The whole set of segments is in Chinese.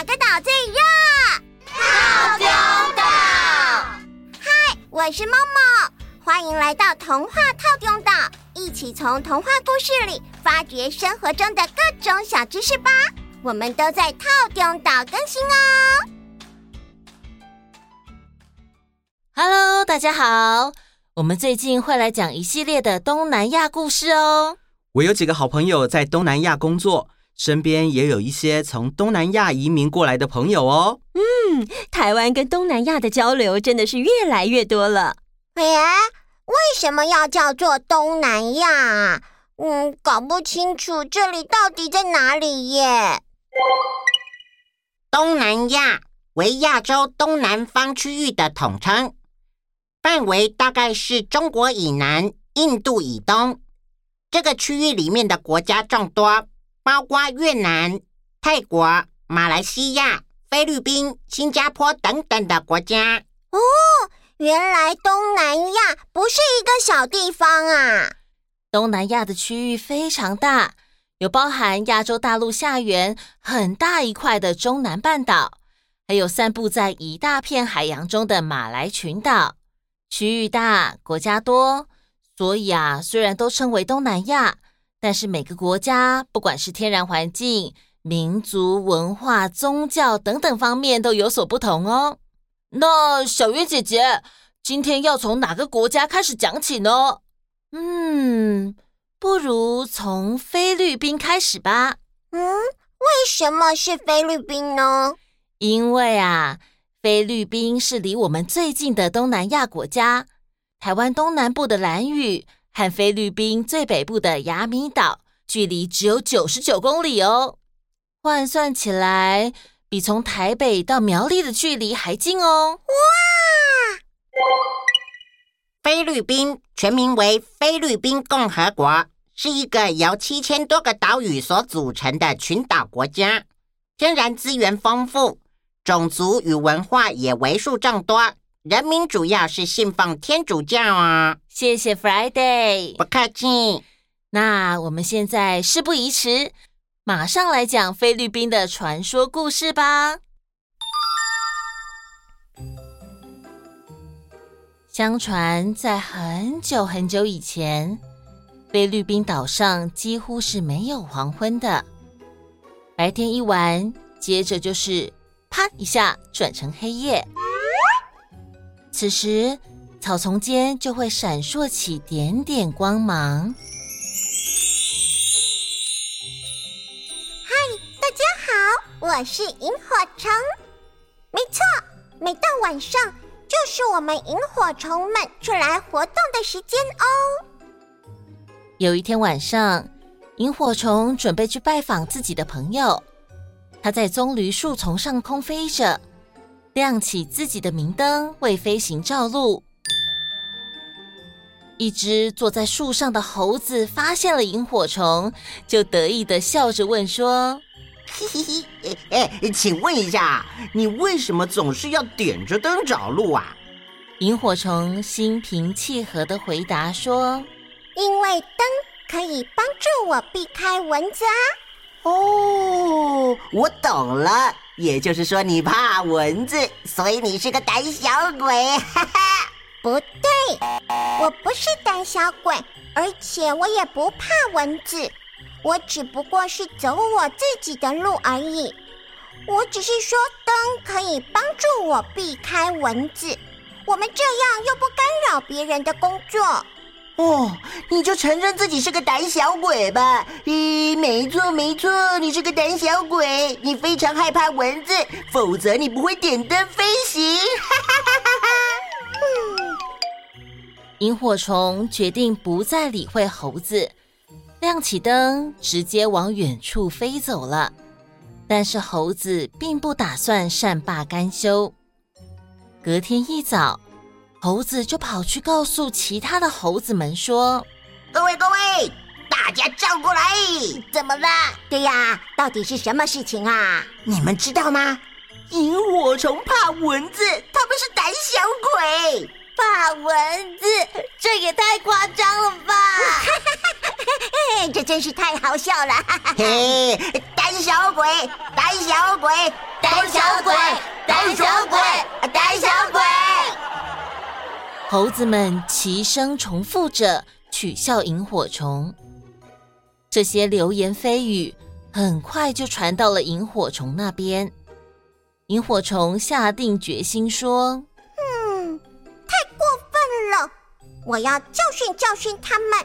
哪个岛最热？套丁岛。嗨，我是梦梦，欢迎来到童话套丁岛，一起从童话故事里发掘生活中的各种小知识吧。我们都在套丁岛更新哦。Hello，大家好，我们最近会来讲一系列的东南亚故事哦。我有几个好朋友在东南亚工作，身边也有一些从东南亚移民过来的朋友哦。嗯，台湾跟东南亚的交流真的是越来越多了。哎，为什么要叫做东南亚啊？嗯，搞不清楚这里到底在哪里耶。东南亚为亚洲东南方区域的统称，范围大概是中国以南、印度以东。这个区域里面的国家众多，包括越南、泰国、马来西亚、菲律宾、新加坡等等的国家。哦，原来东南亚不是一个小地方啊！东南亚的区域非常大。有包含亚洲大陆下缘很大一块的中南半岛，还有散布在一大片海洋中的马来群岛。区域大，国家多，所以啊，虽然都称为东南亚，但是每个国家不管是天然环境、民族文化、宗教等等方面都有所不同哦。那小月姐姐，今天要从哪个国家开始讲起呢？嗯。不如从菲律宾开始吧。嗯，为什么是菲律宾呢？因为啊，菲律宾是离我们最近的东南亚国家。台湾东南部的兰屿和菲律宾最北部的雅米岛距离只有九十九公里哦，换算起来比从台北到苗栗的距离还近哦。哇！菲律宾全名为菲律宾共和国，是一个由七千多个岛屿所组成的群岛国家，天然资源丰富，种族与文化也为数众多，人民主要是信奉天主教啊。谢谢 Friday，不客气。那我们现在事不宜迟，马上来讲菲律宾的传说故事吧。相传，在很久很久以前，菲律宾岛上几乎是没有黄昏的，白天一完，接着就是啪一下转成黑夜。此时，草丛间就会闪烁起点点光芒。嗨，大家好，我是萤火虫。没错，每到晚上。就是我们萤火虫们出来活动的时间哦。有一天晚上，萤火虫准备去拜访自己的朋友，它在棕榈树丛上空飞着，亮起自己的明灯为飞行照路。一只坐在树上的猴子发现了萤火虫，就得意的笑着问说。嘿嘿嘿，哎，请问一下，你为什么总是要点着灯找路啊？萤火虫心平气和的回答说：“因为灯可以帮助我避开蚊子啊。”哦，我懂了，也就是说你怕蚊子，所以你是个胆小鬼。哈哈，不对，我不是胆小鬼，而且我也不怕蚊子。我只不过是走我自己的路而已。我只是说，灯可以帮助我避开蚊子。我们这样又不干扰别人的工作。哦，你就承认自己是个胆小鬼吧。咦，没错没错，你是个胆小鬼。你非常害怕蚊子，否则你不会点灯飞行。哈哈哈哈哈。萤火虫决定不再理会猴子。亮起灯，直接往远处飞走了。但是猴子并不打算善罢甘休。隔天一早，猴子就跑去告诉其他的猴子们说：“各位各位，大家站过来！怎么了？对呀，到底是什么事情啊？你们知道吗？萤火虫怕蚊子，他们是胆小鬼。怕蚊子，这也太夸张了吧！”这真是太好笑了！嘿，胆小鬼，胆小鬼，胆胆小鬼，胆小猴子们齐声重复着取笑萤火虫。这些流言蜚语很快就传到了萤火虫那边。萤火虫下定决心说：“嗯，太过分了，我要教训教训他们。”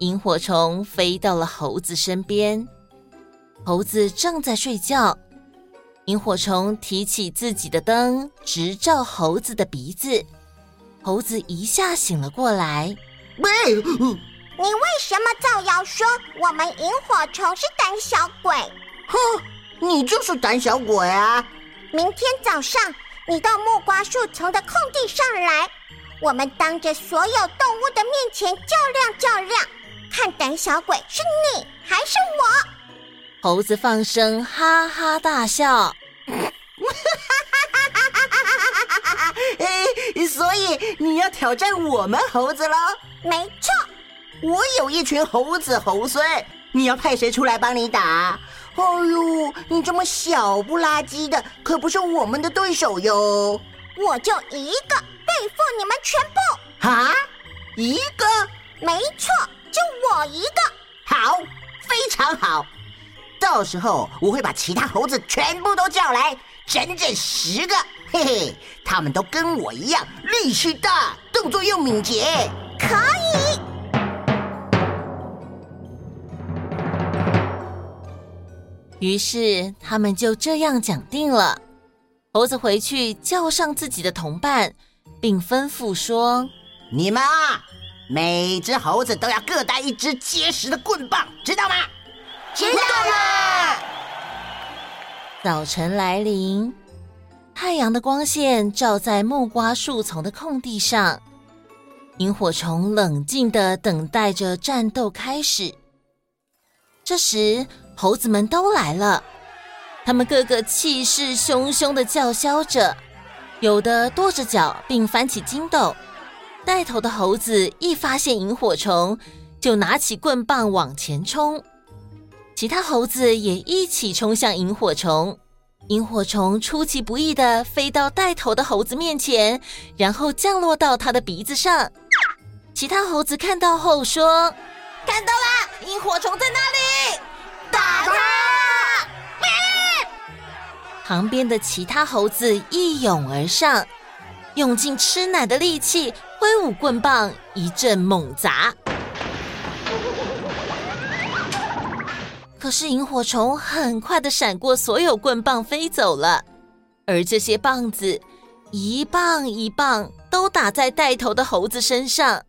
萤火虫飞到了猴子身边，猴子正在睡觉。萤火虫提起自己的灯，直照猴子的鼻子。猴子一下醒了过来。喂，你为什么造谣说我们萤火虫是胆小鬼？哼，你就是胆小鬼啊！明天早上你到木瓜树丛的空地上来，我们当着所有动物的面前较量较量，看胆小鬼是你还是我？猴子放声哈哈大笑。所以你要挑战我们猴子了？没错，我有一群猴子猴孙，你要派谁出来帮你打？哎呦，你这么小不拉几的，可不是我们的对手哟！我就一个对付你们全部。啊？一个？没错，就我一个。好，非常好。到时候我会把其他猴子全部都叫来，整整十个。嘿嘿，他们都跟我一样，力气大，动作又敏捷。可以。于是他们就这样讲定了。猴子回去叫上自己的同伴，并吩咐说：“你们啊，每只猴子都要各带一只结实的棍棒，知道吗？”知道了。早晨来临。太阳的光线照在木瓜树丛的空地上，萤火虫冷静地等待着战斗开始。这时，猴子们都来了，他们个个气势汹汹地叫嚣着，有的跺着脚并翻起筋斗。带头的猴子一发现萤火虫，就拿起棍棒往前冲，其他猴子也一起冲向萤火虫。萤火虫出其不意地飞到带头的猴子面前，然后降落到他的鼻子上。其他猴子看到后说：“看到了，萤火虫在那里，打他！”旁边的其他猴子一拥而上，用尽吃奶的力气挥舞棍棒，一阵猛砸。可是萤火虫很快的闪过所有棍棒飞走了，而这些棒子一棒一棒都打在带头的猴子身上，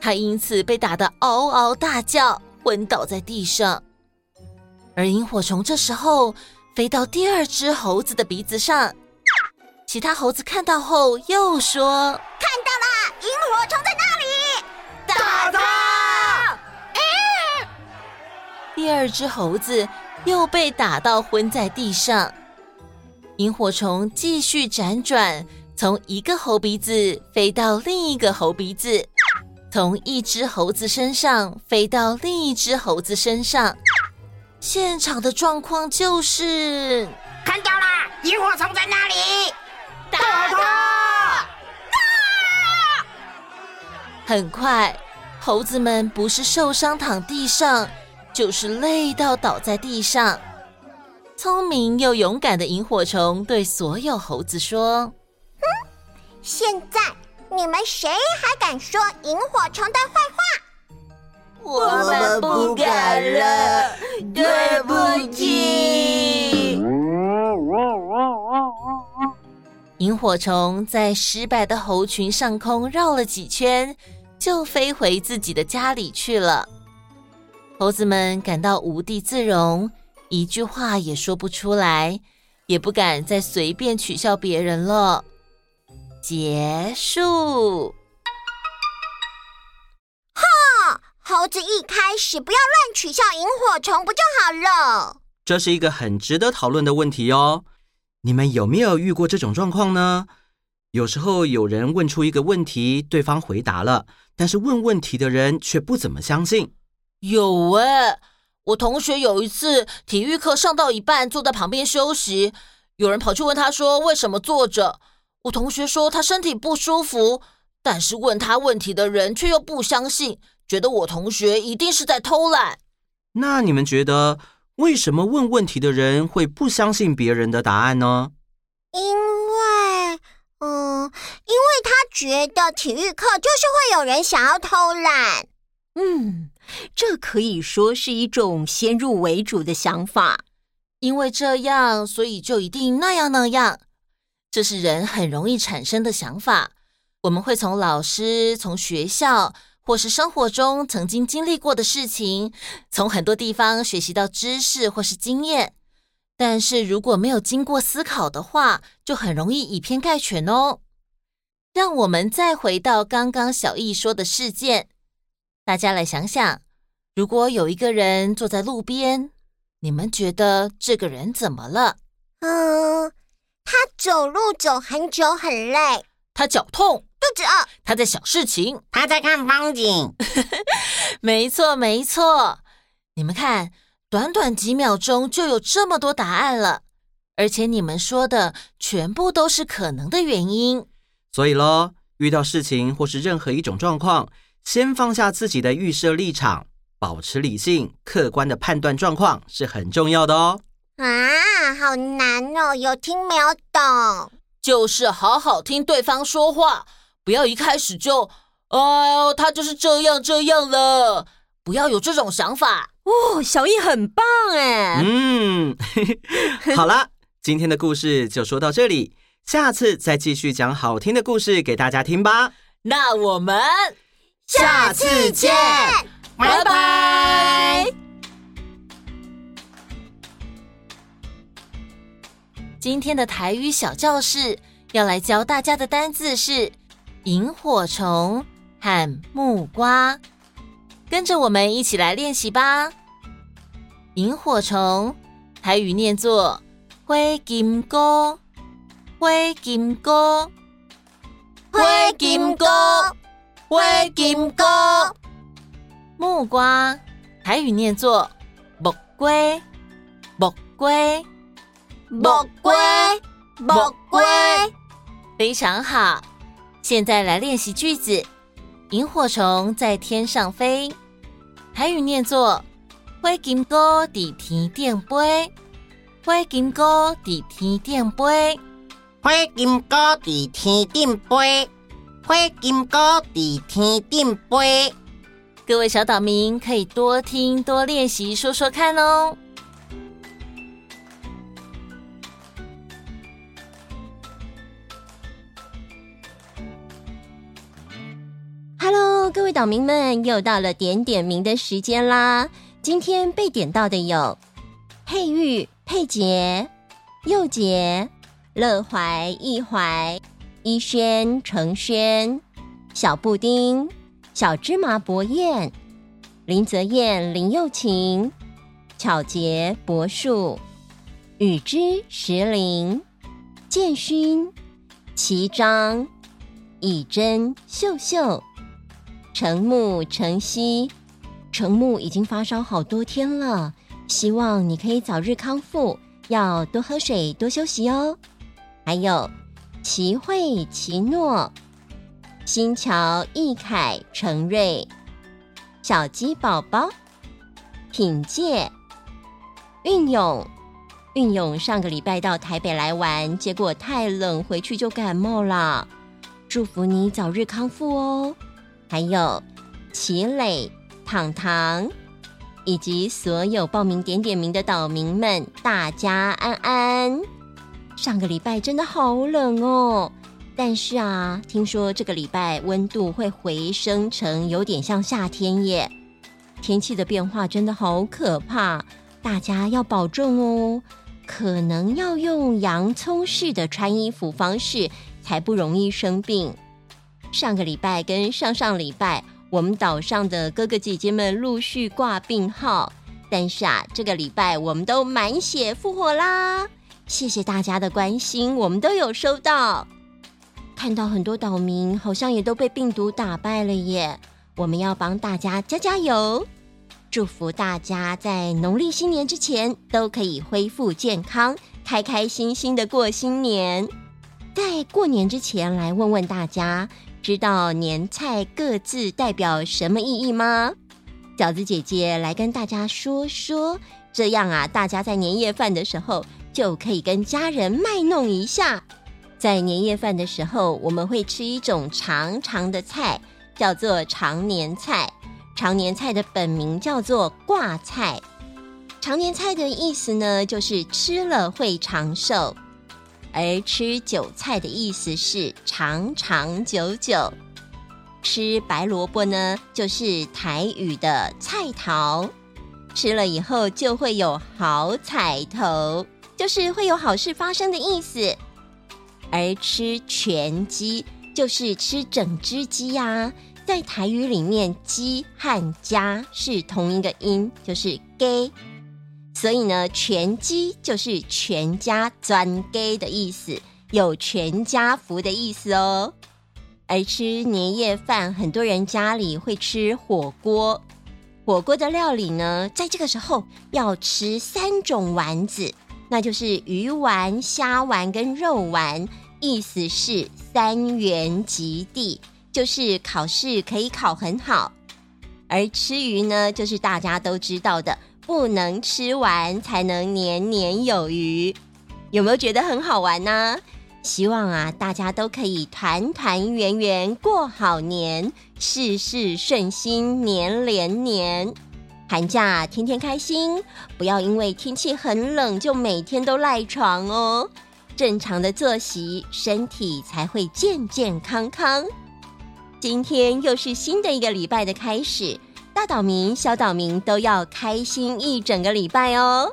他因此被打得嗷嗷大叫，昏倒在地上。而萤火虫这时候飞到第二只猴子的鼻子上，其他猴子看到后又说：“看到了，萤火虫在第二只猴子又被打到昏在地上，萤火虫继续辗转，从一个猴鼻子飞到另一个猴鼻子，从一只猴子身上飞到另一只猴子身上。现场的状况就是，看到了，萤火虫在那里，打他！很快，猴子们不是受伤躺地上。就是累到倒在地上。聪明又勇敢的萤火虫对所有猴子说：“哼，现在你们谁还敢说萤火虫的坏话？我们不敢了，对不起。”萤火虫在失败的猴群上空绕了几圈，就飞回自己的家里去了。猴子们感到无地自容，一句话也说不出来，也不敢再随便取笑别人了。结束。哈，猴子一开始不要乱取笑萤火虫，不就好了？这是一个很值得讨论的问题哦。你们有没有遇过这种状况呢？有时候有人问出一个问题，对方回答了，但是问问题的人却不怎么相信。有哎，我同学有一次体育课上到一半，坐在旁边休息，有人跑去问他说为什么坐着。我同学说他身体不舒服，但是问他问题的人却又不相信，觉得我同学一定是在偷懒。那你们觉得为什么问问题的人会不相信别人的答案呢？因为，嗯，因为他觉得体育课就是会有人想要偷懒。嗯。这可以说是一种先入为主的想法，因为这样，所以就一定那样那样。这是人很容易产生的想法。我们会从老师、从学校或是生活中曾经经历过的事情，从很多地方学习到知识或是经验。但是如果没有经过思考的话，就很容易以偏概全哦。让我们再回到刚刚小易说的事件。大家来想想，如果有一个人坐在路边，你们觉得这个人怎么了？嗯，他走路走很久，很累。他脚痛，肚子饿。他在想事情，他在看风景。没错，没错。你们看，短短几秒钟就有这么多答案了，而且你们说的全部都是可能的原因。所以喽，遇到事情或是任何一种状况。先放下自己的预设立场，保持理性、客观的判断状况是很重要的哦。啊，好难哦，有听没有懂？就是好好听对方说话，不要一开始就，哎呦，他就是这样这样了，不要有这种想法。哦，小易很棒哎。嗯，好啦，今天的故事就说到这里，下次再继续讲好听的故事给大家听吧。那我们。下次见，拜拜。今天的台语小教室要来教大家的单字是萤火虫和木瓜，跟着我们一起来练习吧。萤火虫台语念作灰金菇，灰金菇，灰金菇。灰金菇，木瓜，台语念作木瓜，木瓜，木瓜，木瓜，非常好。现在来练习句子：萤火虫在天上飞，台语念作灰金菇在天顶飞，灰金菇在天顶飞，灰金菇在天顶飞。花金菇在天顶飞，各位小岛民可以多听多练习，说说看哦。Hello，各位岛民们，又到了点点名的时间啦！今天被点到的有佩玉、佩杰、佑杰、乐怀、易怀。一轩、程轩、小布丁、小芝麻博彦、林泽燕、林又晴、巧杰、博树、雨之、石林、建勋、齐章、以真、秀秀、程木、程曦。程木已经发烧好多天了，希望你可以早日康复，要多喝水，多休息哦。还有。齐慧、齐诺、新桥、易凯、程瑞、小鸡宝宝、品介、运勇、运勇上个礼拜到台北来玩，结果太冷，回去就感冒了。祝福你早日康复哦！还有齐磊、糖糖，以及所有报名点点名的岛民们，大家安安。上个礼拜真的好冷哦，但是啊，听说这个礼拜温度会回升成有点像夏天耶。天气的变化真的好可怕，大家要保重哦。可能要用洋葱式的穿衣服方式，才不容易生病。上个礼拜跟上上礼拜，我们岛上的哥哥姐姐们陆续挂病号，但是啊，这个礼拜我们都满血复活啦。谢谢大家的关心，我们都有收到。看到很多岛民好像也都被病毒打败了耶，我们要帮大家加加油。祝福大家在农历新年之前都可以恢复健康，开开心心的过新年。在过年之前，来问问大家，知道年菜各自代表什么意义吗？饺子姐姐来跟大家说说，这样啊，大家在年夜饭的时候就可以跟家人卖弄一下。在年夜饭的时候，我们会吃一种长长的菜，叫做长年菜。长年菜的本名叫做挂菜，长年菜的意思呢，就是吃了会长寿；而吃韭菜的意思是长长久久。吃白萝卜呢，就是台语的菜头，吃了以后就会有好彩头，就是会有好事发生的意思。而吃全鸡，就是吃整只鸡呀、在台语里面，“鸡”和“家”是同一个音，就是“鸡”，所以呢，全鸡就是全家专鸡的意思，有全家福的意思哦。而吃年夜饭，很多人家里会吃火锅，火锅的料理呢，在这个时候要吃三种丸子，那就是鱼丸、虾丸跟肉丸，意思是三元及第。就是考试可以考很好，而吃鱼呢，就是大家都知道的，不能吃完才能年年有余。有没有觉得很好玩呢？希望啊，大家都可以团团圆圆过好年，事事顺心，年连年。寒假天天开心，不要因为天气很冷就每天都赖床哦。正常的作息，身体才会健健康康。今天又是新的一个礼拜的开始，大岛民、小岛民都要开心一整个礼拜哦。